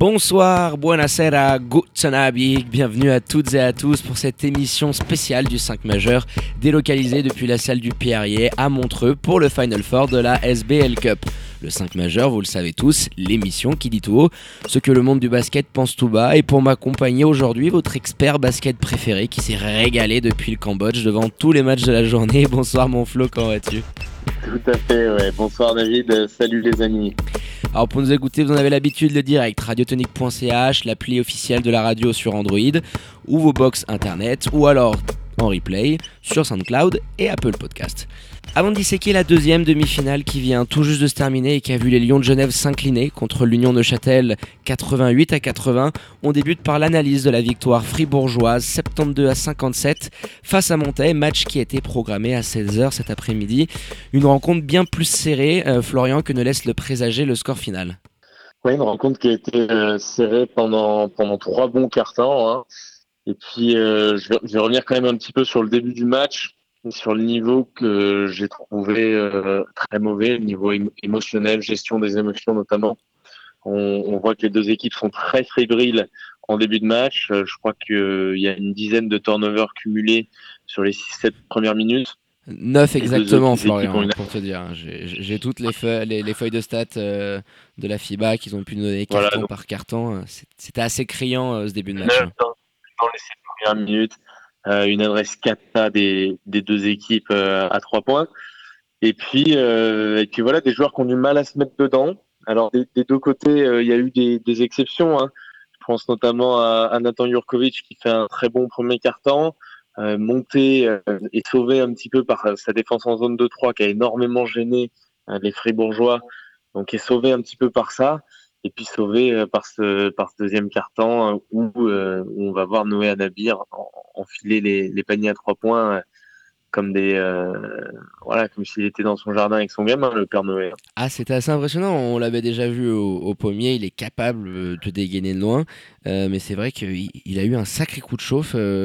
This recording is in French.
Bonsoir, buonasera, guten Abend, bienvenue à toutes et à tous pour cette émission spéciale du 5 majeur délocalisée depuis la salle du Pierrier à Montreux pour le Final Four de la SBL Cup. Le 5 majeur, vous le savez tous, l'émission qui dit tout haut ce que le monde du basket pense tout bas. Et pour m'accompagner aujourd'hui, votre expert basket préféré qui s'est régalé depuis le Cambodge devant tous les matchs de la journée. Bonsoir mon Flo, comment vas-tu? Tout à fait, ouais. Bonsoir David, salut les amis. Alors pour nous écouter, vous en avez l'habitude, le direct, radiotonique.ch, l'appli officielle de la radio sur Android, ou vos box internet, ou alors en replay sur SoundCloud et Apple Podcast. Avant de disséquer la deuxième demi-finale qui vient tout juste de se terminer et qui a vu les Lions de Genève s'incliner contre l'Union de Châtel 88 à 80, on débute par l'analyse de la victoire fribourgeoise 72 à 57 face à Montaigne, match qui a été programmé à 16h cet après-midi. Une rencontre bien plus serrée, euh, Florian, que ne laisse le présager le score final. Oui, une rencontre qui a été euh, serrée pendant, pendant trois bons quarts temps. Hein. Et puis, euh, je, vais, je, vais, revenir quand même un petit peu sur le début du match sur le niveau que j'ai trouvé euh, très mauvais, le niveau émotionnel, gestion des émotions notamment. On, on, voit que les deux équipes sont très fébriles en début de match. Euh, je crois qu'il euh, y a une dizaine de turnovers cumulés sur les 6-7 premières minutes. 9 exactement, Florian, pour te dire. J'ai toutes les feuilles, les, les, feuilles de stats de la FIBA qu'ils ont pu nous donner carton voilà, par carton. C'était assez criant ce début de match. 9 dans, dans les 7 premières minutes. Euh, une adresse 4 des, des deux équipes euh, à trois points. Et puis, euh, et puis voilà, des joueurs qui ont du mal à se mettre dedans. Alors des, des deux côtés, il y a eu des, des exceptions. Hein. Je pense notamment à, à, Nathan Jurkovic qui fait un très bon premier quart-temps, euh, monté euh, et sauvé un petit peu par sa défense en zone 2-3 qui a énormément gêné les Fribourgeois, donc est sauvé un petit peu par ça et puis sauvé par ce par ce deuxième carton où, où on va voir Noé Anabir enfiler les, paniers à trois points comme des euh, voilà comme s'il était dans son jardin avec son gamin le Père Noé. Ah c'était assez impressionnant, on l'avait déjà vu au, pommier, il est capable de dégainer de loin, euh, mais c'est vrai qu'il il a eu un sacré coup de chauffe.